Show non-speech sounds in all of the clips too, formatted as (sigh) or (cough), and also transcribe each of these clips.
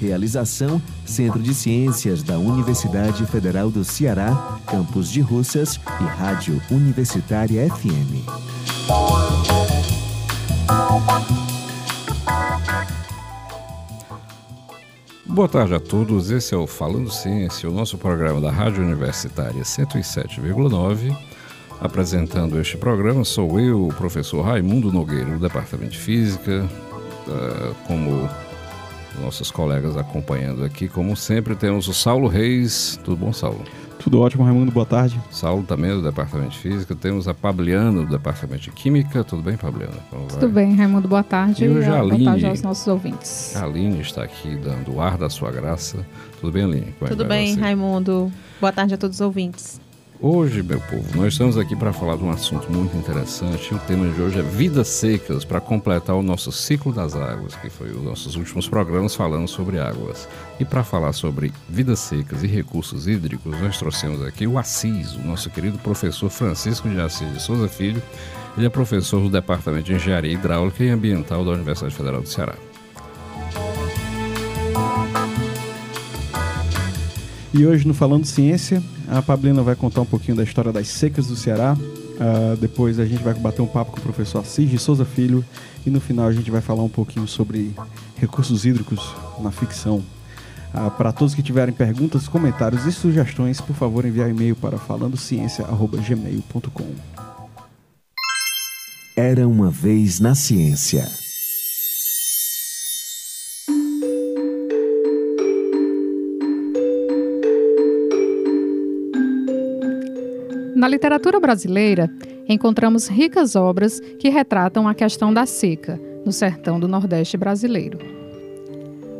Realização: Centro de Ciências da Universidade Federal do Ceará, Campus de Russas e Rádio Universitária FM. Boa tarde a todos, esse é o Falando Ciência, o nosso programa da Rádio Universitária 107,9. Apresentando este programa sou eu, o professor Raimundo Nogueira, do Departamento de Física, uh, como nossos colegas acompanhando aqui. Como sempre, temos o Saulo Reis. Tudo bom, Saulo? Tudo ótimo, Raimundo. Boa tarde. Saulo também do Departamento de Física. Temos a Pabliana do Departamento de Química. Tudo bem, Pabliana? Tudo bem, Raimundo. Boa tarde. E hoje a Aline, boa tarde aos nossos ouvintes. A Aline está aqui dando o ar da sua graça. Tudo bem, Aline? Como é Tudo bem, você? Raimundo. Boa tarde a todos os ouvintes. Hoje, meu povo, nós estamos aqui para falar de um assunto muito interessante. O tema de hoje é vidas secas, para completar o nosso ciclo das águas, que foi os nossos últimos programas falando sobre águas. E para falar sobre vidas secas e recursos hídricos, nós trouxemos aqui o Assis, o nosso querido professor Francisco de Assis de Souza Filho. Ele é professor do Departamento de Engenharia Hidráulica e Ambiental da Universidade Federal do Ceará. E hoje no Falando Ciência, a Pablina vai contar um pouquinho da história das secas do Ceará. Uh, depois a gente vai bater um papo com o professor Assis de Souza Filho. E no final a gente vai falar um pouquinho sobre recursos hídricos na ficção. Uh, para todos que tiverem perguntas, comentários e sugestões, por favor enviar e-mail para falandociência.gmail.com Era uma vez na ciência. Na literatura brasileira, encontramos ricas obras que retratam a questão da seca no sertão do Nordeste brasileiro.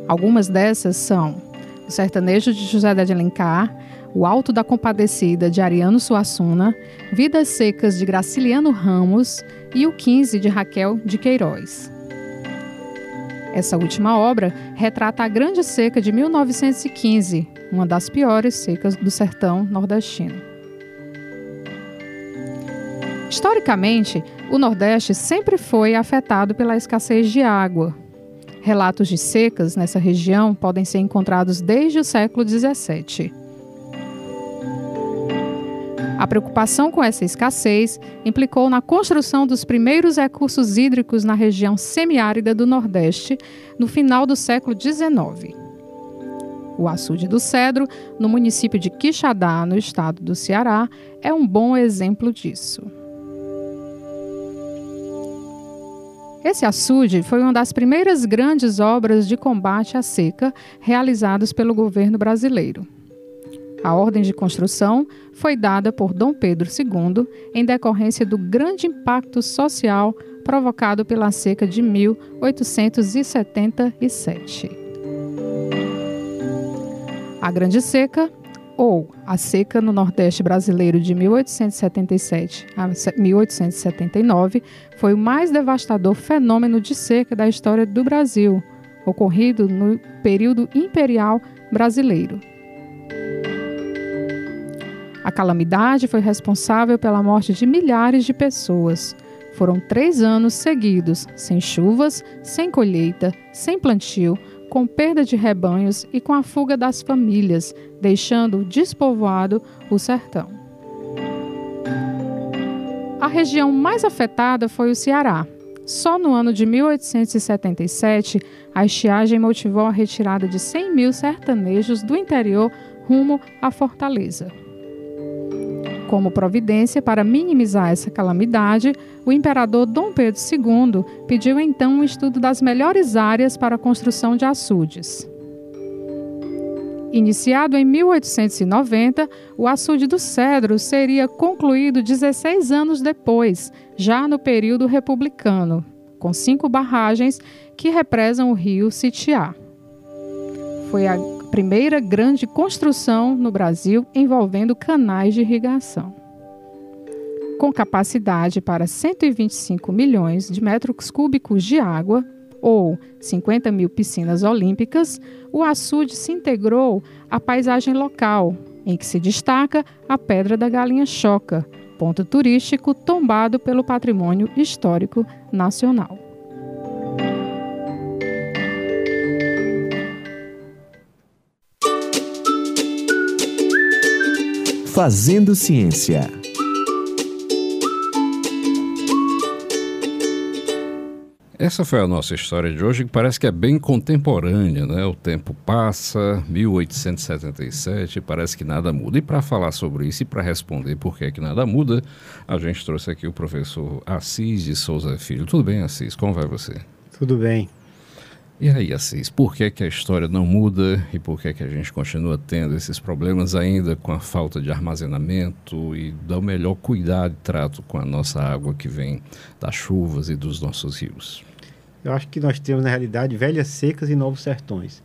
Algumas dessas são O Sertanejo de José de Alencar, O Alto da Compadecida de Ariano Suassuna, Vidas Secas de Graciliano Ramos e O 15 de Raquel de Queiroz. Essa última obra retrata a Grande Seca de 1915, uma das piores secas do sertão nordestino. Historicamente, o Nordeste sempre foi afetado pela escassez de água. Relatos de secas nessa região podem ser encontrados desde o século XVII. A preocupação com essa escassez implicou na construção dos primeiros recursos hídricos na região semiárida do Nordeste no final do século XIX. O açude do Cedro, no município de Quixadá, no estado do Ceará, é um bom exemplo disso. Esse açude foi uma das primeiras grandes obras de combate à seca realizadas pelo governo brasileiro. A ordem de construção foi dada por Dom Pedro II em decorrência do grande impacto social provocado pela seca de 1877. A Grande Seca ou a seca no Nordeste brasileiro de 1877 a 1879 foi o mais devastador fenômeno de seca da história do Brasil, ocorrido no período imperial brasileiro. A calamidade foi responsável pela morte de milhares de pessoas. Foram três anos seguidos, sem chuvas, sem colheita, sem plantio, com perda de rebanhos e com a fuga das famílias, deixando despovoado o sertão. A região mais afetada foi o Ceará. Só no ano de 1877, a estiagem motivou a retirada de 100 mil sertanejos do interior rumo à Fortaleza. Como providência para minimizar essa calamidade, o imperador Dom Pedro II pediu então um estudo das melhores áreas para a construção de açudes. Iniciado em 1890, o açude do Cedro seria concluído 16 anos depois, já no período republicano, com cinco barragens que represam o rio Sitiá. Foi a primeira grande construção no Brasil envolvendo canais de irrigação. com capacidade para 125 milhões de metros cúbicos de água, ou 50 mil piscinas olímpicas, o açude se integrou à paisagem local, em que se destaca a Pedra da Galinha Choca, ponto turístico tombado pelo patrimônio histórico nacional. Fazendo Ciência. Essa foi a nossa história de hoje, que parece que é bem contemporânea, né? O tempo passa, 1877, parece que nada muda. E para falar sobre isso e para responder por que, é que nada muda, a gente trouxe aqui o professor Assis de Souza Filho. Tudo bem, Assis? Como vai você? Tudo bem. E aí, Assis, por que, que a história não muda e por que, que a gente continua tendo esses problemas ainda com a falta de armazenamento e do melhor cuidado e trato com a nossa água que vem das chuvas e dos nossos rios? Eu acho que nós temos, na realidade, velhas secas e novos sertões.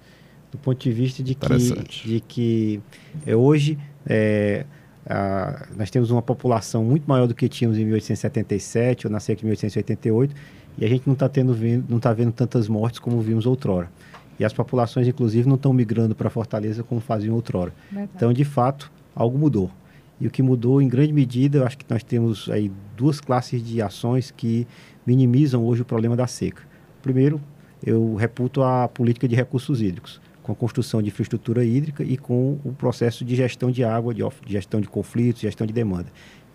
Do ponto de vista de que, de que é, hoje é, a, nós temos uma população muito maior do que tínhamos em 1877 ou na seca de 1888 e a gente não está tendo não está vendo tantas mortes como vimos outrora. E as populações, inclusive, não estão migrando para Fortaleza como faziam outrora. Verdade. Então, de fato, algo mudou. E o que mudou, em grande medida, eu acho que nós temos aí duas classes de ações que minimizam hoje o problema da seca. Primeiro, eu reputo a política de recursos hídricos, com a construção de infraestrutura hídrica e com o processo de gestão de água, de gestão de conflitos, gestão de demanda.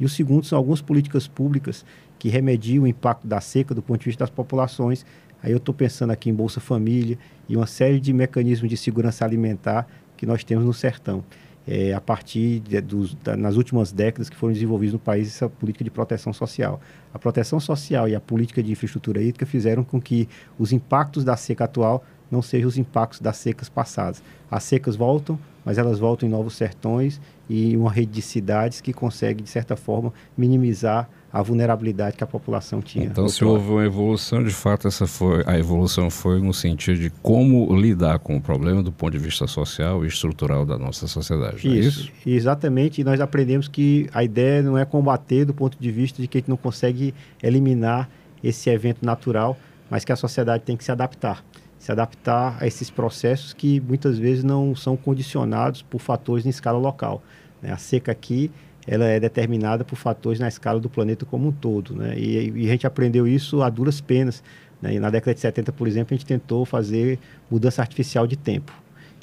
E o segundo são algumas políticas públicas que remediam o impacto da seca do ponto de vista das populações. Aí eu estou pensando aqui em Bolsa Família e uma série de mecanismos de segurança alimentar que nós temos no sertão é, a partir de, dos, da, nas últimas décadas que foram desenvolvidos no país essa política de proteção social. A proteção social e a política de infraestrutura hídrica fizeram com que os impactos da seca atual não sejam os impactos das secas passadas. As secas voltam, mas elas voltam em novos sertões e uma rede de cidades que consegue, de certa forma, minimizar a vulnerabilidade que a população tinha. Então, se houve uma evolução, de fato, essa foi a evolução foi no sentido de como lidar com o problema do ponto de vista social e estrutural da nossa sociedade. Isso, é isso? exatamente. E nós aprendemos que a ideia não é combater do ponto de vista de que a gente não consegue eliminar esse evento natural, mas que a sociedade tem que se adaptar. Se adaptar a esses processos que muitas vezes não são condicionados por fatores em escala local. Né? A seca aqui ela é determinada por fatores na escala do planeta como um todo. Né? E, e a gente aprendeu isso a duras penas. Né? Na década de 70, por exemplo, a gente tentou fazer mudança artificial de tempo.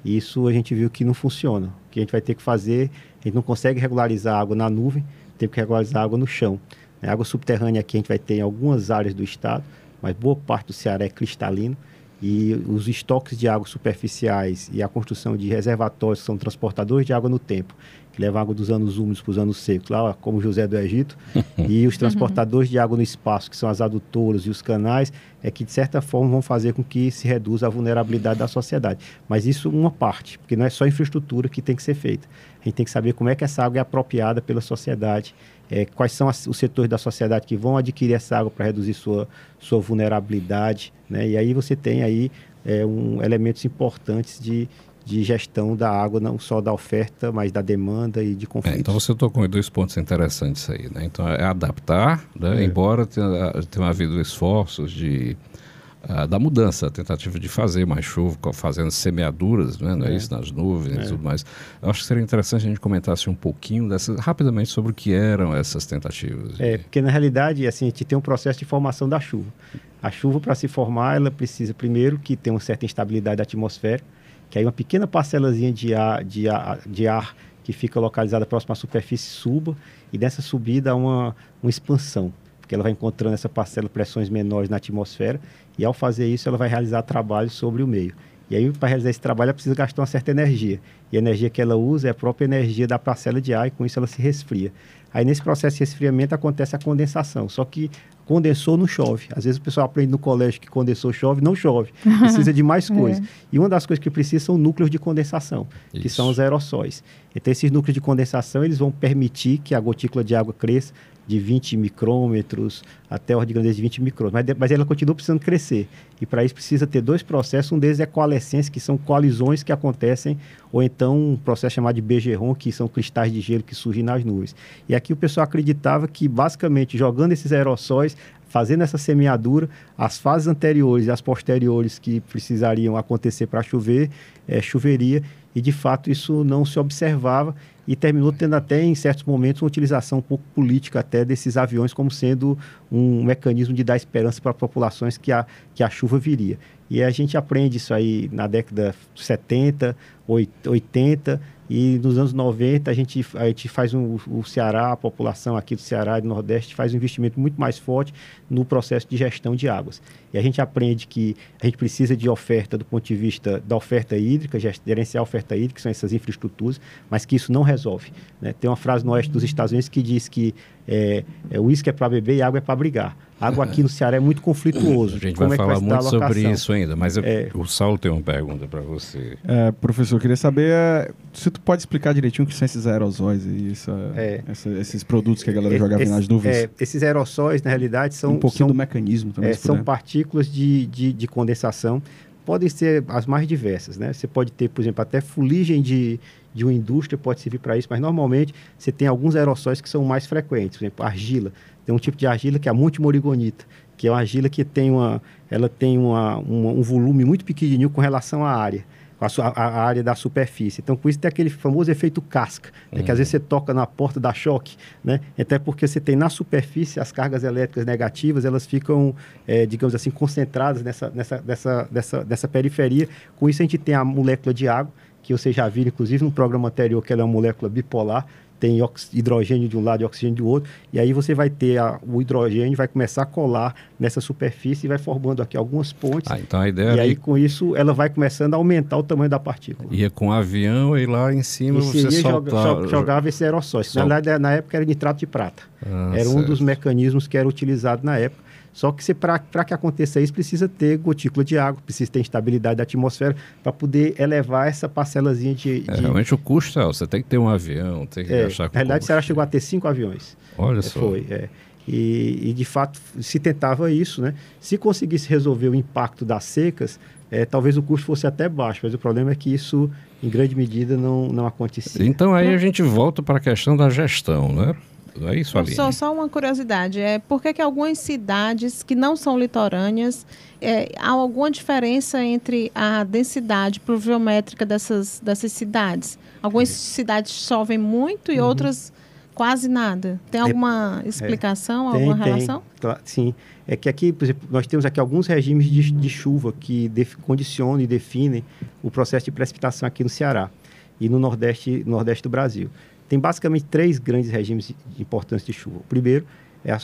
E isso a gente viu que não funciona. O que a gente vai ter que fazer, a gente não consegue regularizar a água na nuvem, tem que regularizar a água no chão. A água subterrânea aqui a gente vai ter em algumas áreas do estado, mas boa parte do Ceará é cristalino e os estoques de água superficiais e a construção de reservatórios que são transportadores de água no tempo leva água dos anos úmidos para os anos secos, lá como José do Egito, (laughs) e os transportadores de água no espaço, que são as adutoras e os canais, é que de certa forma vão fazer com que se reduza a vulnerabilidade da sociedade. Mas isso uma parte, porque não é só infraestrutura que tem que ser feita. A gente tem que saber como é que essa água é apropriada pela sociedade, é, quais são as, os setores da sociedade que vão adquirir essa água para reduzir sua, sua vulnerabilidade, né? E aí você tem aí é, um, elementos importantes de, de gestão da água, não só da oferta, mas da demanda e de conflitos. É, então você tocou em dois pontos interessantes aí, né? Então é adaptar, né? é. embora tenha, tenha havido esforços de uh, da mudança, a tentativa de fazer mais chuva, fazendo semeaduras, né? não é, é. isso, nas nuvens e é. tudo mais. Eu acho que seria interessante a gente comentasse um pouquinho dessas, rapidamente sobre o que eram essas tentativas. É, porque na realidade, assim, a gente tem um processo de formação da chuva. A chuva, para se formar, ela precisa primeiro que tenha uma certa instabilidade da atmosfera, que aí uma pequena parcelazinha de ar, de ar, de ar que fica localizada próxima à superfície suba e dessa subida há uma, uma expansão, porque ela vai encontrando essa parcela pressões menores na atmosfera e ao fazer isso ela vai realizar trabalho sobre o meio. E aí, para realizar esse trabalho, ela precisa gastar uma certa energia. E a energia que ela usa é a própria energia da parcela de ar, e com isso ela se resfria. Aí, nesse processo de resfriamento, acontece a condensação. Só que condensou não chove. Às vezes o pessoal aprende no colégio que condensou chove, não chove. (laughs) Precisa de mais coisas. É. E uma das coisas que precisa são núcleos de condensação, Isso. que são os aerossóis. Então esses núcleos de condensação, eles vão permitir que a gotícula de água cresça de 20 micrômetros até ordem de grandeza de 20 micrômetros, mas, mas ela continua precisando crescer. E para isso precisa ter dois processos, um deles é coalescência, que são colisões que acontecem, ou então um processo chamado de Bergeron, que são cristais de gelo que surgem nas nuvens. E aqui que o pessoal acreditava que basicamente jogando esses aerossóis fazendo essa semeadura, as fases anteriores e as posteriores que precisariam acontecer para chover, é, choveria, e de fato isso não se observava e terminou tendo até em certos momentos uma utilização um pouco política até desses aviões como sendo um mecanismo de dar esperança para populações que a, que a chuva viria. E a gente aprende isso aí na década 70, 80 e nos anos 90 a gente, a gente faz um, o Ceará, a população aqui do Ceará e do Nordeste faz um investimento muito mais forte no processo de gestão de águas. E a gente aprende que a gente precisa de oferta do ponto de vista da oferta hídrica, gerenciar a oferta hídrica, que são essas infraestruturas, mas que isso não resolve. Né? Tem uma frase no oeste dos Estados Unidos que diz que é, é, uísque é para beber e água é para brigar. Água aqui no Ceará é muito conflituoso. A gente vai é falar vai muito sobre isso ainda, mas eu, é. o Saulo tem uma pergunta para você. É, professor, eu queria saber é, se tu pode explicar direitinho o que são esses aerosóis e essa, essa, esses produtos que a galera jogava nas nuvens. esses aerossóis, na realidade, são... Um pouquinho são, do mecanismo também. são partículas de, de, de condensação podem ser as mais diversas, né? Você pode ter, por exemplo, até fuligem de, de uma indústria pode servir para isso, mas normalmente você tem alguns aerossóis que são mais frequentes, por exemplo, argila. Tem um tipo de argila que é a multimorigonita, que é uma argila que tem, uma, ela tem uma, uma um volume muito pequenininho com relação à área a, a, área da superfície. Então, com isso tem aquele famoso efeito casca, né, que às vezes você toca na porta da choque, né? Até porque você tem na superfície as cargas elétricas negativas, elas ficam, é, digamos assim, concentradas nessa, nessa, nessa, nessa, nessa periferia. Com isso a gente tem a molécula de água, que vocês já viram, inclusive, no programa anterior, que ela é uma molécula bipolar tem hidrogênio de um lado e oxigênio do outro, e aí você vai ter a, o hidrogênio, vai começar a colar nessa superfície e vai formando aqui algumas pontes. Ah, então a ideia e aí, com isso, ela vai começando a aumentar o tamanho da partícula. Ia com o avião e lá em cima e você soltava... Joga, jogava esse aerossóis. Sol... Na na época era nitrato de prata. Ah, era certo. um dos mecanismos que era utilizado na época. Só que para que aconteça isso, precisa ter gotícula de água, precisa ter instabilidade da atmosfera para poder elevar essa parcelazinha de, de... É, realmente o custo é, você tem que ter um avião, tem que é, Na verdade, você chegou a ter cinco aviões. Olha é, só. Foi, é. E, e, de fato se tentava isso, né? Se conseguisse resolver o impacto das secas, é, talvez o custo fosse até baixo, mas o problema é que isso, em grande medida, não, não acontecia. Então aí a gente volta para a questão da gestão, né? É isso, Aline? Só, só uma curiosidade, é por que, que algumas cidades que não são litorâneas, é, há alguma diferença entre a densidade pluviométrica dessas, dessas cidades? Algumas cidades chovem muito e uhum. outras quase nada. Tem é, alguma é, explicação, é, tem, alguma relação? Tem, sim. É que aqui, por exemplo, nós temos aqui alguns regimes de, de chuva que def, condicionam e definem o processo de precipitação aqui no Ceará e no Nordeste, Nordeste do Brasil tem basicamente três grandes regimes importantes de chuva. O primeiro é a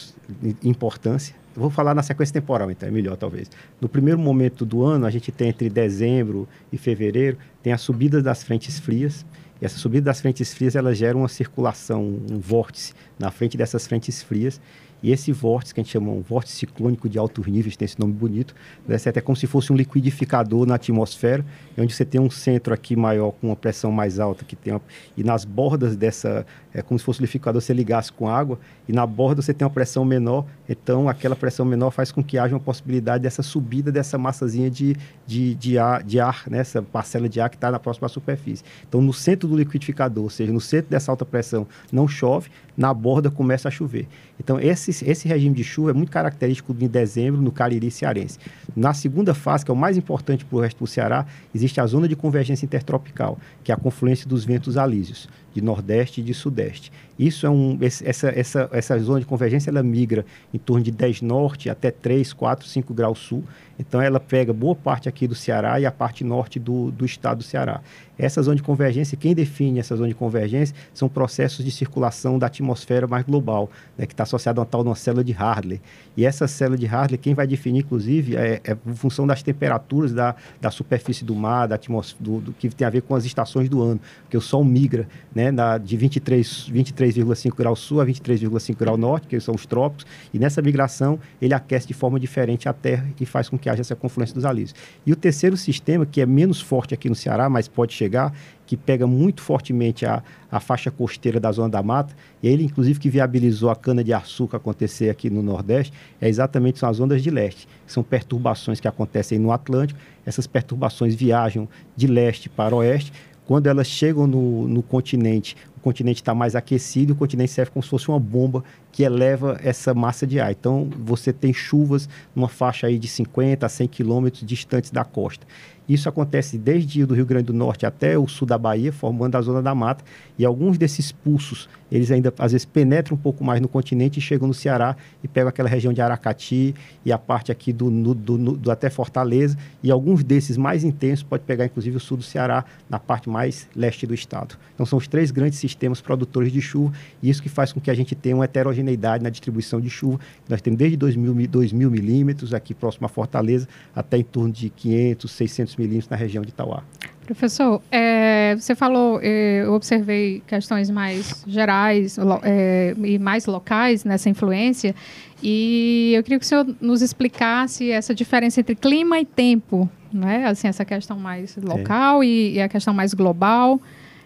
importância. Eu vou falar na sequência temporal, então, é melhor talvez. No primeiro momento do ano, a gente tem entre dezembro e fevereiro, tem a subida das frentes frias. E essa subida das frentes frias, ela gera uma circulação, um vórtice na frente dessas frentes frias. E esse vórtice, que a gente chama um vórtice ciclônico de altos níveis, tem esse nome bonito, né? é até como se fosse um liquidificador na atmosfera, onde você tem um centro aqui maior com uma pressão mais alta, que tem uma, e nas bordas dessa, é como se fosse um liquidificador você ligasse com água, e na borda você tem uma pressão menor, então aquela pressão menor faz com que haja uma possibilidade dessa subida dessa massazinha de, de, de ar, de ar né? essa parcela de ar que está na próxima superfície. Então, no centro do liquidificador, ou seja, no centro dessa alta pressão, não chove, na borda começa a chover. Então, esse, esse regime de chuva é muito característico de dezembro no Cariri cearense. Na segunda fase, que é o mais importante para o resto do Ceará, existe a zona de convergência intertropical, que é a confluência dos ventos alísios, de nordeste e de sudeste. Isso é um, essa, essa, essa zona de convergência ela migra em torno de 10 norte até 3, 4, 5 graus sul. Então ela pega boa parte aqui do Ceará e a parte norte do, do estado do Ceará. Essa zona de convergência, quem define essa zona de convergência são processos de circulação da atmosfera mais global, né, que está associada a uma tal uma célula de Hartley. E essa célula de Hartley, quem vai definir, inclusive, é, é função das temperaturas da, da superfície do mar, da atmosfera, do, do, que tem a ver com as estações do ano, porque o Sol migra né, na, de 23,5 23 graus sul a 23,5 graus norte, que são os trópicos, e nessa migração ele aquece de forma diferente a Terra e faz com que haja essa confluência dos alísios. E o terceiro sistema, que é menos forte aqui no Ceará, mas pode chegar chegar, que pega muito fortemente a, a faixa costeira da Zona da Mata, e ele, inclusive, que viabilizou a cana-de-açúcar acontecer aqui no Nordeste, é exatamente são as ondas de leste, que são perturbações que acontecem no Atlântico. Essas perturbações viajam de leste para oeste. Quando elas chegam no, no continente, continente está mais aquecido, o continente serve como se fosse uma bomba que eleva essa massa de ar. Então, você tem chuvas numa faixa aí de 50 a 100 quilômetros distantes da costa. Isso acontece desde o Rio Grande do Norte até o sul da Bahia, formando a zona da mata, e alguns desses pulsos, eles ainda às vezes penetram um pouco mais no continente e chegam no Ceará e pegam aquela região de Aracati e a parte aqui do, do, no, do até Fortaleza, e alguns desses mais intensos pode pegar inclusive o sul do Ceará, na parte mais leste do estado. Então são os três grandes sistemas produtores de chuva, e isso que faz com que a gente tenha uma heterogeneidade na distribuição de chuva. Nós temos desde 2 mil, 2 mil milímetros aqui próximo a Fortaleza, até em torno de 500, 600 milímetros na região de Itauá. Professor, é, você falou, é, eu observei questões mais gerais é, e mais locais nessa influência, e eu queria que o senhor nos explicasse essa diferença entre clima e tempo, né? Assim, essa questão mais local e, e, a questão mais global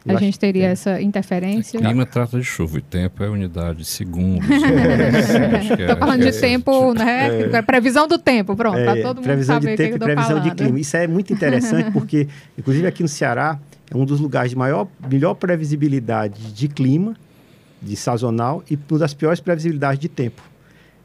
a gente teria é. essa interferência. O clima trata de chuva e tempo é unidade de segundos. (laughs) Estou é, falando de é, tempo, né? É. Previsão do tempo, pronto, para todo mundo previsão saber de tempo que e previsão falando. de clima. Isso é muito interessante (laughs) porque, inclusive aqui no Ceará, é um dos lugares de maior, melhor previsibilidade de clima, de sazonal, e uma das piores previsibilidades de tempo.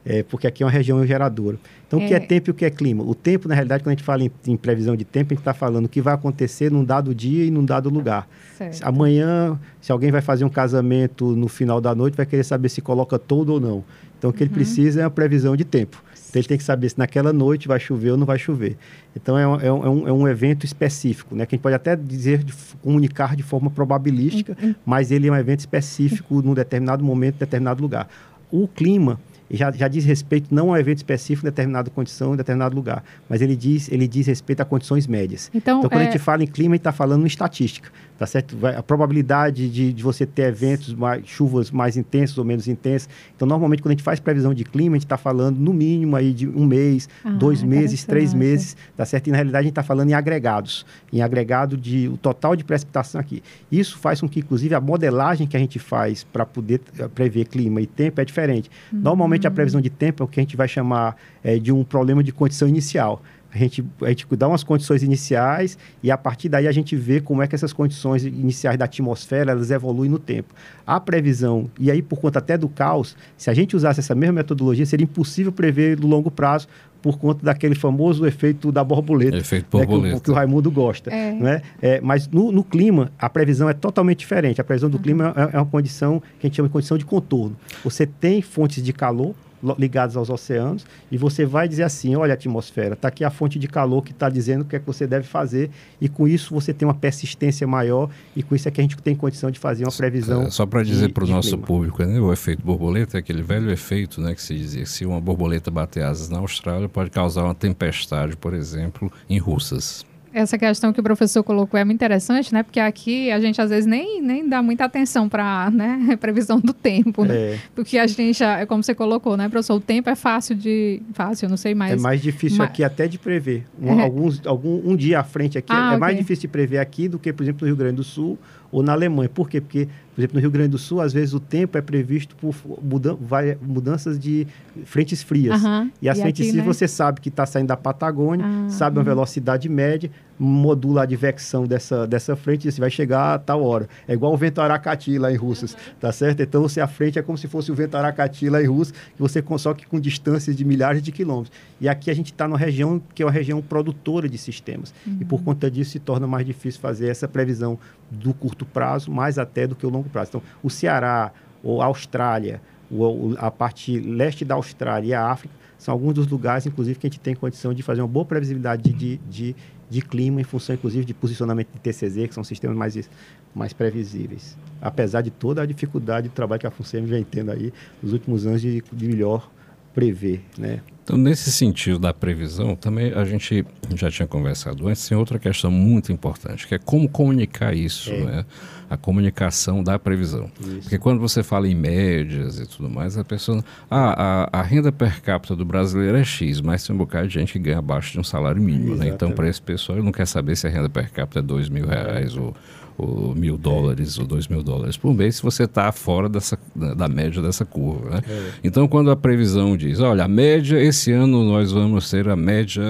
É, porque aqui é uma região geradora. Então, é. o que é tempo e o que é clima? O tempo, na realidade, quando a gente fala em, em previsão de tempo, a gente está falando o que vai acontecer num dado dia e num dado lugar. Certo. Amanhã, se alguém vai fazer um casamento no final da noite, vai querer saber se coloca todo ou não. Então, o que uhum. ele precisa é uma previsão de tempo. Então, ele tem que saber se naquela noite vai chover ou não vai chover. Então, é um, é um, é um é evento específico, né? Que a gente pode até dizer, de, comunicar de forma probabilística, uhum. mas ele é um evento específico num determinado momento, determinado lugar. O clima já, já diz respeito não a um evento específico em determinada condição, em determinado lugar, mas ele diz, ele diz respeito a condições médias. Então, então quando é... a gente fala em clima, a gente está falando em estatística, tá certo? A probabilidade de, de você ter eventos, mais, chuvas mais intensas ou menos intensas. Então, normalmente, quando a gente faz previsão de clima, a gente está falando no mínimo aí de um mês, ah, dois meses, três meses, tá certo? E na realidade, a gente está falando em agregados, em agregado de o total de precipitação aqui. Isso faz com que, inclusive, a modelagem que a gente faz para poder eh, prever clima e tempo é diferente. Uhum. Normalmente, Geralmente a previsão de tempo é o que a gente vai chamar é, de um problema de condição inicial. A gente, a gente dá umas condições iniciais e a partir daí a gente vê como é que essas condições iniciais da atmosfera elas evoluem no tempo. A previsão, e aí por conta até do caos, se a gente usasse essa mesma metodologia, seria impossível prever no longo prazo por conta daquele famoso efeito da borboleta. Efeito borboleta. Né, que, o, que, o, Raimundo gosta. É. Né? É, mas no, no, clima, a previsão é totalmente diferente. A previsão do uhum. clima é, é uma condição que a gente chama de condição de contorno. Você tem fontes de calor, ligados aos oceanos, e você vai dizer assim: olha, atmosfera, está aqui a fonte de calor que está dizendo o que é que você deve fazer, e com isso você tem uma persistência maior, e com isso é que a gente tem condição de fazer uma previsão. É, só para dizer para o nosso clima. público, né, o efeito borboleta é aquele velho efeito né, que se dizia: se uma borboleta bater asas na Austrália, pode causar uma tempestade, por exemplo, em Russas. Essa questão que o professor colocou é muito interessante, né? Porque aqui a gente às vezes nem, nem dá muita atenção para né, (laughs) previsão do tempo, né? É. Porque a gente, é como você colocou, né, professor? O tempo é fácil de. Fácil, não sei mais. É mais difícil mas... aqui até de prever. Um, é. alguns, algum, um dia à frente aqui ah, é, okay. mais difícil de prever aqui do que, por exemplo, no Rio Grande do Sul ou na Alemanha. Por quê? Porque, por exemplo, no Rio Grande do Sul, às vezes o tempo é previsto por mudan mudanças de frentes frias. Uhum. E as e frentes frias, né? você sabe que está saindo da Patagônia, ah, sabe uma velocidade média, modula a advecção dessa, dessa frente e você vai chegar a tal hora. É igual o vento Aracati lá em Russas, tá certo? Então, você a frente é como se fosse o vento Aracati lá em Russas, que você só que com distâncias de milhares de quilômetros. E aqui a gente está numa região que é uma região produtora de sistemas. Uhum. E por uhum. conta disso se torna mais difícil fazer essa previsão do curto prazo, mais até do que o longo prazo. Então, o Ceará, ou a Austrália, ou a parte leste da Austrália e a África, são alguns dos lugares, inclusive, que a gente tem condição de fazer uma boa previsibilidade de, de, de clima, em função, inclusive, de posicionamento de TCZ, que são sistemas mais, mais previsíveis. Apesar de toda a dificuldade de trabalho que a FUNSEM vem tendo aí nos últimos anos de, de melhor prever, né? Então, nesse sentido da previsão, também a gente já tinha conversado antes, tem outra questão muito importante, que é como comunicar isso, é. né? A comunicação da previsão. Isso. Porque quando você fala em médias e tudo mais, a pessoa. Ah, a, a, renda per capita do brasileiro é X, mas tem um bocado de gente que ganha abaixo de um salário mínimo, né? Então, para esse pessoal, ele não quer saber se a renda per capita é 2 mil reais é. ou ou mil dólares ou dois mil dólares por mês se você está fora dessa, da média dessa curva. Né? É. Então, quando a previsão diz, olha, a média esse ano nós vamos ter a média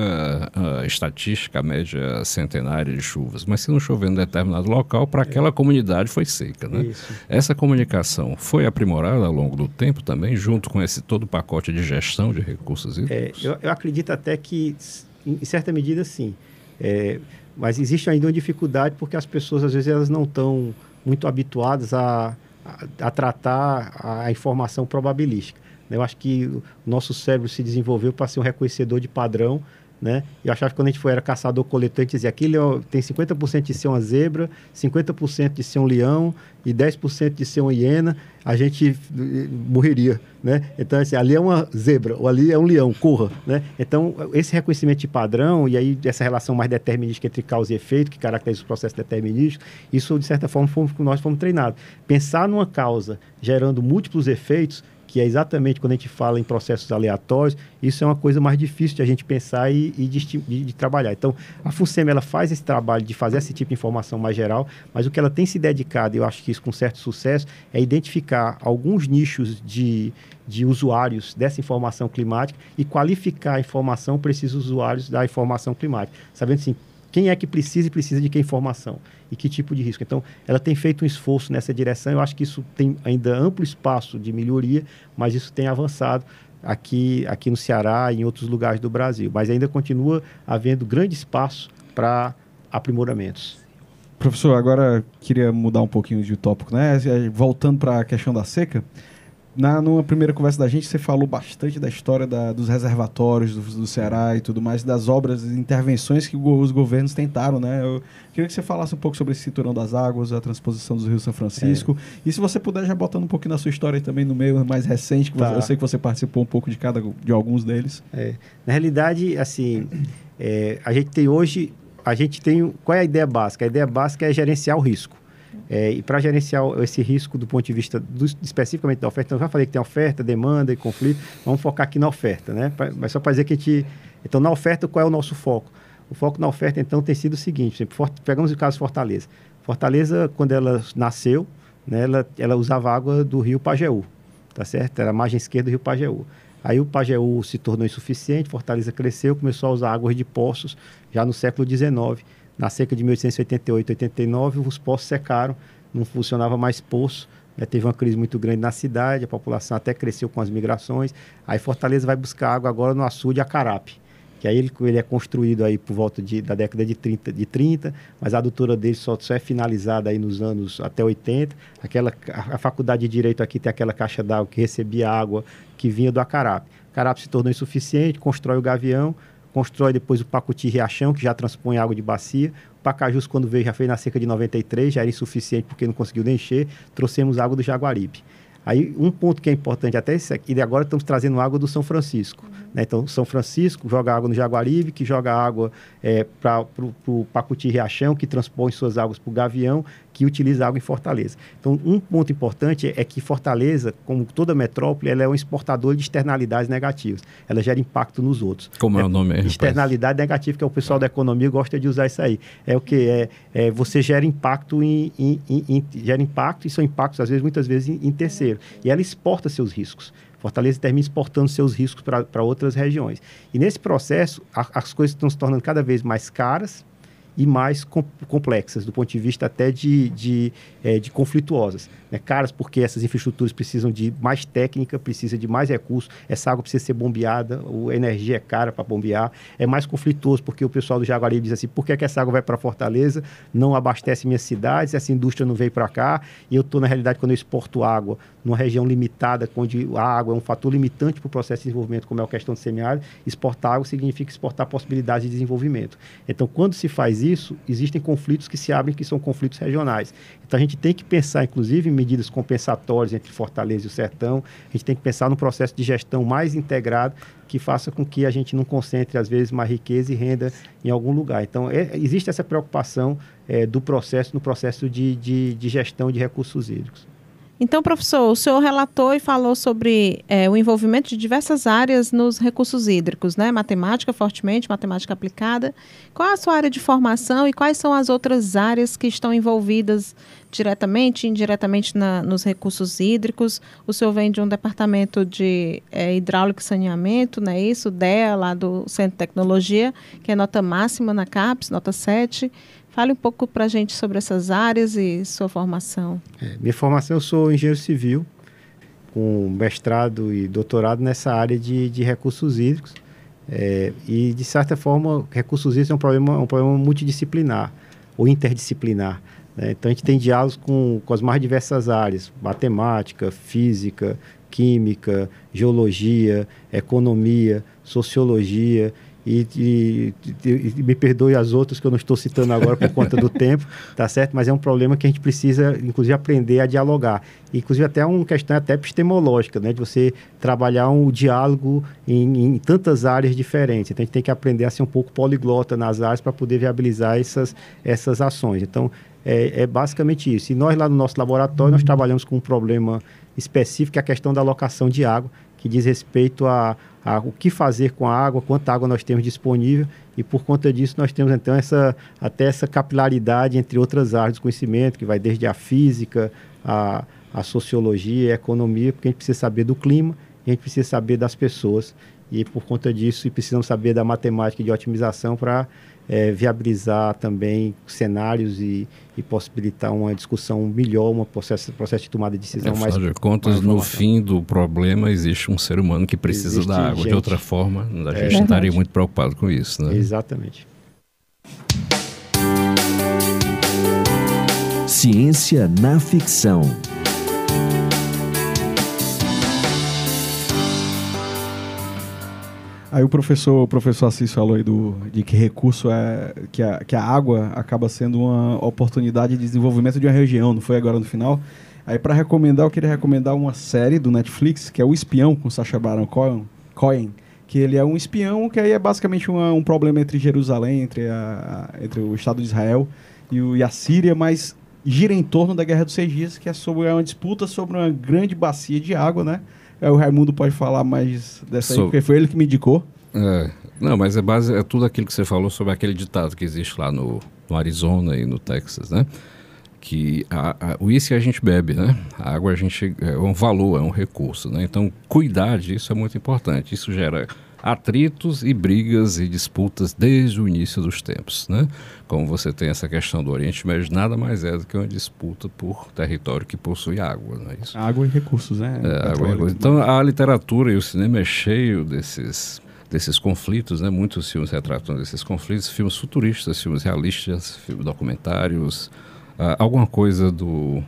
a estatística, a média centenária de chuvas. Mas se não chover em determinado local, para aquela comunidade foi seca. Né? Isso. Essa comunicação foi aprimorada ao longo do tempo também, junto com esse todo pacote de gestão de recursos É, hídricos? eu, eu acredito até que, em em certa medida, sim. É, mas existe ainda uma dificuldade porque as pessoas, às vezes, elas não estão muito habituadas a, a, a tratar a informação probabilística. Eu acho que o nosso cérebro se desenvolveu para ser um reconhecedor de padrão, né? Eu achava que quando a gente foi, era caçador-coletor, a gente dizia, aquilo o- tem 50% de ser uma zebra, 50% de ser um leão e 10% de ser uma hiena, a gente eh, morreria, né? Então, assim, ali é uma zebra, ou ali é um leão, corra, né? Então, esse reconhecimento de padrão e aí essa relação mais determinística entre causa e efeito, que caracteriza os processos determinísticos, isso, de certa forma, fomos, nós fomos treinados. Pensar numa causa gerando múltiplos efeitos, que é exatamente quando a gente fala em processos aleatórios, isso é uma coisa mais difícil de a gente pensar e, e de, de- de trabalhar. Então, a FUNSEM, ela faz esse trabalho de fazer esse tipo de informação mais geral, mas o que ela tem se dedicado, e eu acho que isso com certo sucesso, é identificar alguns nichos de, de usuários dessa informação climática e qualificar a informação para esses usuários da informação climática, sabendo assim, quem é que precisa e precisa de que informação e que tipo de risco. Então, ela tem feito um esforço nessa direção. Eu acho que isso tem ainda amplo espaço de melhoria, mas isso tem avançado aqui, aqui no Ceará e em outros lugares do Brasil. Mas ainda continua havendo grande espaço para aprimoramentos. Professor, agora queria mudar um pouquinho de tópico, né? Voltando para a questão da seca. Na numa primeira conversa da gente, você falou bastante da história da- dos reservatórios do, do Ceará e tudo mais, das obras e intervenções que os governos tentaram, né? Eu queria que você falasse um pouco sobre esse cinturão das águas, a transposição dos rios São Francisco. E se você puder já botando um pouquinho na sua história também no meio mais recente, que Tá. você- eu sei que você participou um pouco de cada de alguns deles. É, na realidade, assim, é, a gente tem hoje, a gente tem, qual é a ideia básica? A ideia básica é gerenciar o risco. É, e para gerenciar esse risco do ponto de vista do- especificamente da oferta, então já falei que tem oferta, demanda e conflito, vamos focar aqui na oferta, né? Pra- mas só para dizer que a gente, então na oferta qual é o nosso foco? O foco na oferta então tem sido o seguinte, Fort- pegamos o caso Fortaleza. Fortaleza, quando ela nasceu, né, ela, ela usava água do rio Pajeú, tá certo? Era a margem esquerda do rio Pajeú. Aí o Pajeú se tornou insuficiente, Fortaleza cresceu, começou a usar águas de poços já no século XIX. Na seca de 1888, 89, os poços secaram, não funcionava mais poço, né, teve uma crise muito grande na cidade, a população até cresceu com as migrações. Aí Fortaleza vai buscar água agora no açude Acarape, que aí ele, ele é construído aí por volta de, da década de 30, de 30, mas a adutora dele só, só é finalizada aí nos anos até 80. Aquela, a, a faculdade de Direito aqui tem aquela caixa d'água que recebia água que vinha do Acarape. Acarape se tornou insuficiente, constrói o Gavião, constrói depois o Pacuti Riachão, que já transpõe água de bacia. O Pacajus, quando veio, já fez na cerca de 93, já era insuficiente porque não conseguiu nem encher. Trouxemos água do Jaguaribe. Aí, um ponto que é importante até esse aqui, e agora estamos trazendo água do São Francisco. Né? Então, São Francisco joga água no Jaguaribe, que joga água é, para o Pacuti Riachão, que transpõe suas águas para o Gavião, que utiliza água em Fortaleza. Então, um ponto importante é que Fortaleza, como toda metrópole, ela é um exportador de externalidades negativas. Ela gera impacto nos outros. Como é o nome aí, rapaz? Externalidade negativa, que é o pessoal da economia gosta de usar isso aí. É o que? É, é, você gera impacto em, em- em- em- gera impacto e são impactos, às vezes, muitas vezes, em, em terceiro. E ela exporta seus riscos. Fortaleza termina exportando seus riscos para outras regiões. E nesse processo, a- as coisas estão se tornando cada vez mais caras e mais com- complexas, do ponto de vista até de, de, eh, de conflituosas. Né? Caras porque essas infraestruturas precisam de mais técnica, precisa de mais recursos, essa água precisa ser bombeada, a energia é cara para bombear, é mais conflituoso porque o pessoal do Jaguaribe diz assim, por que, que essa água vai para Fortaleza, não abastece minhas cidades, essa indústria não veio para cá, e eu estou, na realidade, quando eu exporto água numa região limitada, onde a água é um fator limitante para o processo de desenvolvimento, como é a questão do semiárido, exportar água significa exportar possibilidades de desenvolvimento. Então, quando se faz isso, existem conflitos que se abrem, que são conflitos regionais. Então, a gente tem que pensar, inclusive, medidas compensatórias entre Fortaleza e o Sertão, a gente tem que pensar num processo de gestão mais integrado que faça com que a gente não concentre, às vezes, mais riqueza e renda em algum lugar. Então, é- existe essa preocupação eh, do processo, no processo de, de, de gestão de recursos hídricos. Então, professor, o senhor relatou e falou sobre é, o envolvimento de diversas áreas nos recursos hídricos, né? Matemática fortemente, matemática aplicada. Qual é a sua área de formação e quais são as outras áreas que estão envolvidas diretamente, indiretamente na, nos recursos hídricos. O senhor vem de um departamento de é, hidráulico e saneamento, não é isso? DEA, lá do Centro de Tecnologia, que é nota máxima na CAPES, nota 7. Fale um pouco para a gente sobre essas áreas e sua formação. É, minha formação, eu sou engenheiro civil, com mestrado e doutorado nessa área de, de recursos hídricos. É, e, de certa forma, recursos hídricos é um problema, um problema multidisciplinar ou interdisciplinar. Né? Então, a gente tem diálogos com, com as mais diversas áreas, matemática, física, química, geologia, economia, sociologia, e, e, e, me perdoe as outras que eu não estou citando agora por conta do (laughs) tempo, tá certo? Mas é um problema que a gente precisa, inclusive, aprender a dialogar. Inclusive, até uma questão até epistemológica, né? De você trabalhar um diálogo em, em tantas áreas diferentes. Então, a gente tem que aprender a ser um pouco poliglota nas áreas para poder viabilizar essas, essas ações. Então, é, é, basicamente isso. E nós, lá no nosso laboratório, nós trabalhamos com um problema específico, que é a questão da alocação de água, que diz respeito a, a, o que fazer com a água, quanta água nós temos disponível e por conta disso nós temos então essa até essa capilaridade entre outras áreas do conhecimento que vai desde a física, a, a sociologia, a economia, porque a gente precisa saber do clima a gente precisa saber das pessoas e por conta disso precisamos saber da matemática de otimização para é, viabilizar também cenários e, e, possibilitar uma discussão melhor, um processo, processo de tomada de decisão é, mais. De contas, no fim do problema, existe um ser humano que precisa existe da água. Gente. De outra forma, a é, gente estaria muito preocupado com isso. Né? Exatamente. Ciência na ficção. Aí o professor, o professor Assis falou aí do, de que recurso é. Que a, que a água acaba sendo uma oportunidade de desenvolvimento de uma região, não foi agora no final? Aí para recomendar, eu queria recomendar uma série do Netflix, que é O Espião, com Sacha Baron Cohen, que ele é um espião, que aí é basicamente uma, um problema entre Jerusalém, entre, a, entre o Estado de Israel e, o, e a Síria, mas gira em torno da Guerra dos Seis Dias, que é, sobre, é uma disputa sobre uma grande bacia de água, né? É, o Raimundo pode falar mais dessa aí, porque foi ele que me indicou. É, não, mas é, base, é tudo aquilo que você falou sobre aquele ditado que existe lá no, no Arizona e no Texas, né? Que a, a, o uísque a gente bebe, né? A água a gente é um valor, é um recurso, né? Então, cuidar disso é muito importante. Isso gera atritos e brigas e disputas desde o início dos tempos, né? Como você tem essa questão do Oriente Médio, nada mais é do que uma disputa por território que possui água, não é isso? Água e recursos, né? É, água e recursos. Então, a literatura e o cinema é cheio desses desses conflitos, né? Muitos filmes retratam desses conflitos, filmes futuristas, filmes realistas, filmes documentários, uh, alguma coisa do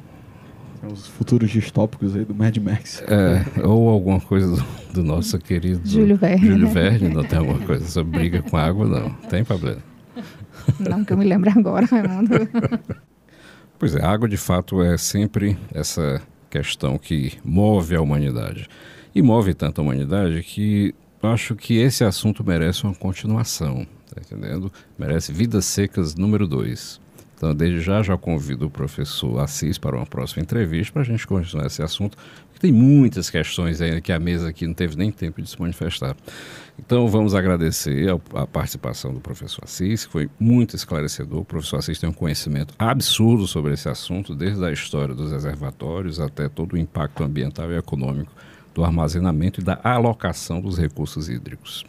os futuros distópicos aí do Mad Max. É, ou alguma coisa do, do nosso querido Júlio Verne. Júlio Verne, não tem alguma coisa sobre briga com água, não. Tem problema. Não que eu me lembre agora, Raimundo. Pois é, a água de fato é sempre essa questão que move a humanidade. E move tanto a humanidade que eu acho que esse assunto merece uma continuação, tá entendendo? Merece Vidas Secas número 2. Então, desde já, já convido o professor Assis para uma próxima entrevista para a gente continuar esse assunto, porque tem muitas questões ainda que a mesa aqui não teve nem tempo de se manifestar. Então, vamos agradecer a, participação do professor Assis, que foi muito esclarecedor. O professor Assis tem um conhecimento absurdo sobre esse assunto, desde a história dos reservatórios até todo o impacto ambiental e econômico do armazenamento e da alocação dos recursos hídricos.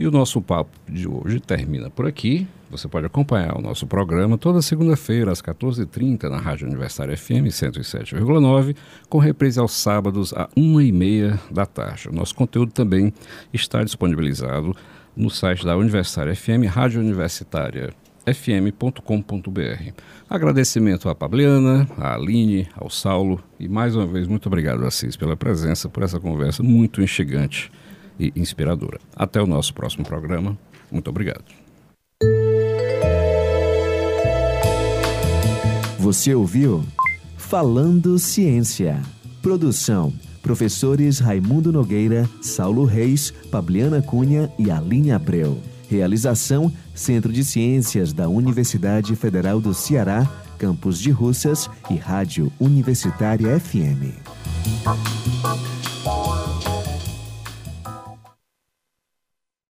E o nosso papo de hoje termina por aqui. Você pode acompanhar o nosso programa toda segunda-feira, às 14h30, na Rádio Universitária FM 107,9, com reprise aos sábados, às 1h30 da tarde. O nosso conteúdo também está disponibilizado no site da Universitária FM, Rádio Universitária fm.com.br. Agradecimento à Pabliana, à Aline, ao Saulo e mais uma vez muito obrigado, Assis, pela presença, por essa conversa muito instigante e inspiradora. Até o nosso próximo programa. Muito obrigado. Você ouviu Falando Ciência. Produção: professores Raimundo Nogueira, Saulo Reis, Pabliana Cunha e Aline Abreu. Realização: Centro de Ciências da Universidade Federal do Ceará, Campus de Russas e Rádio Universitária FM.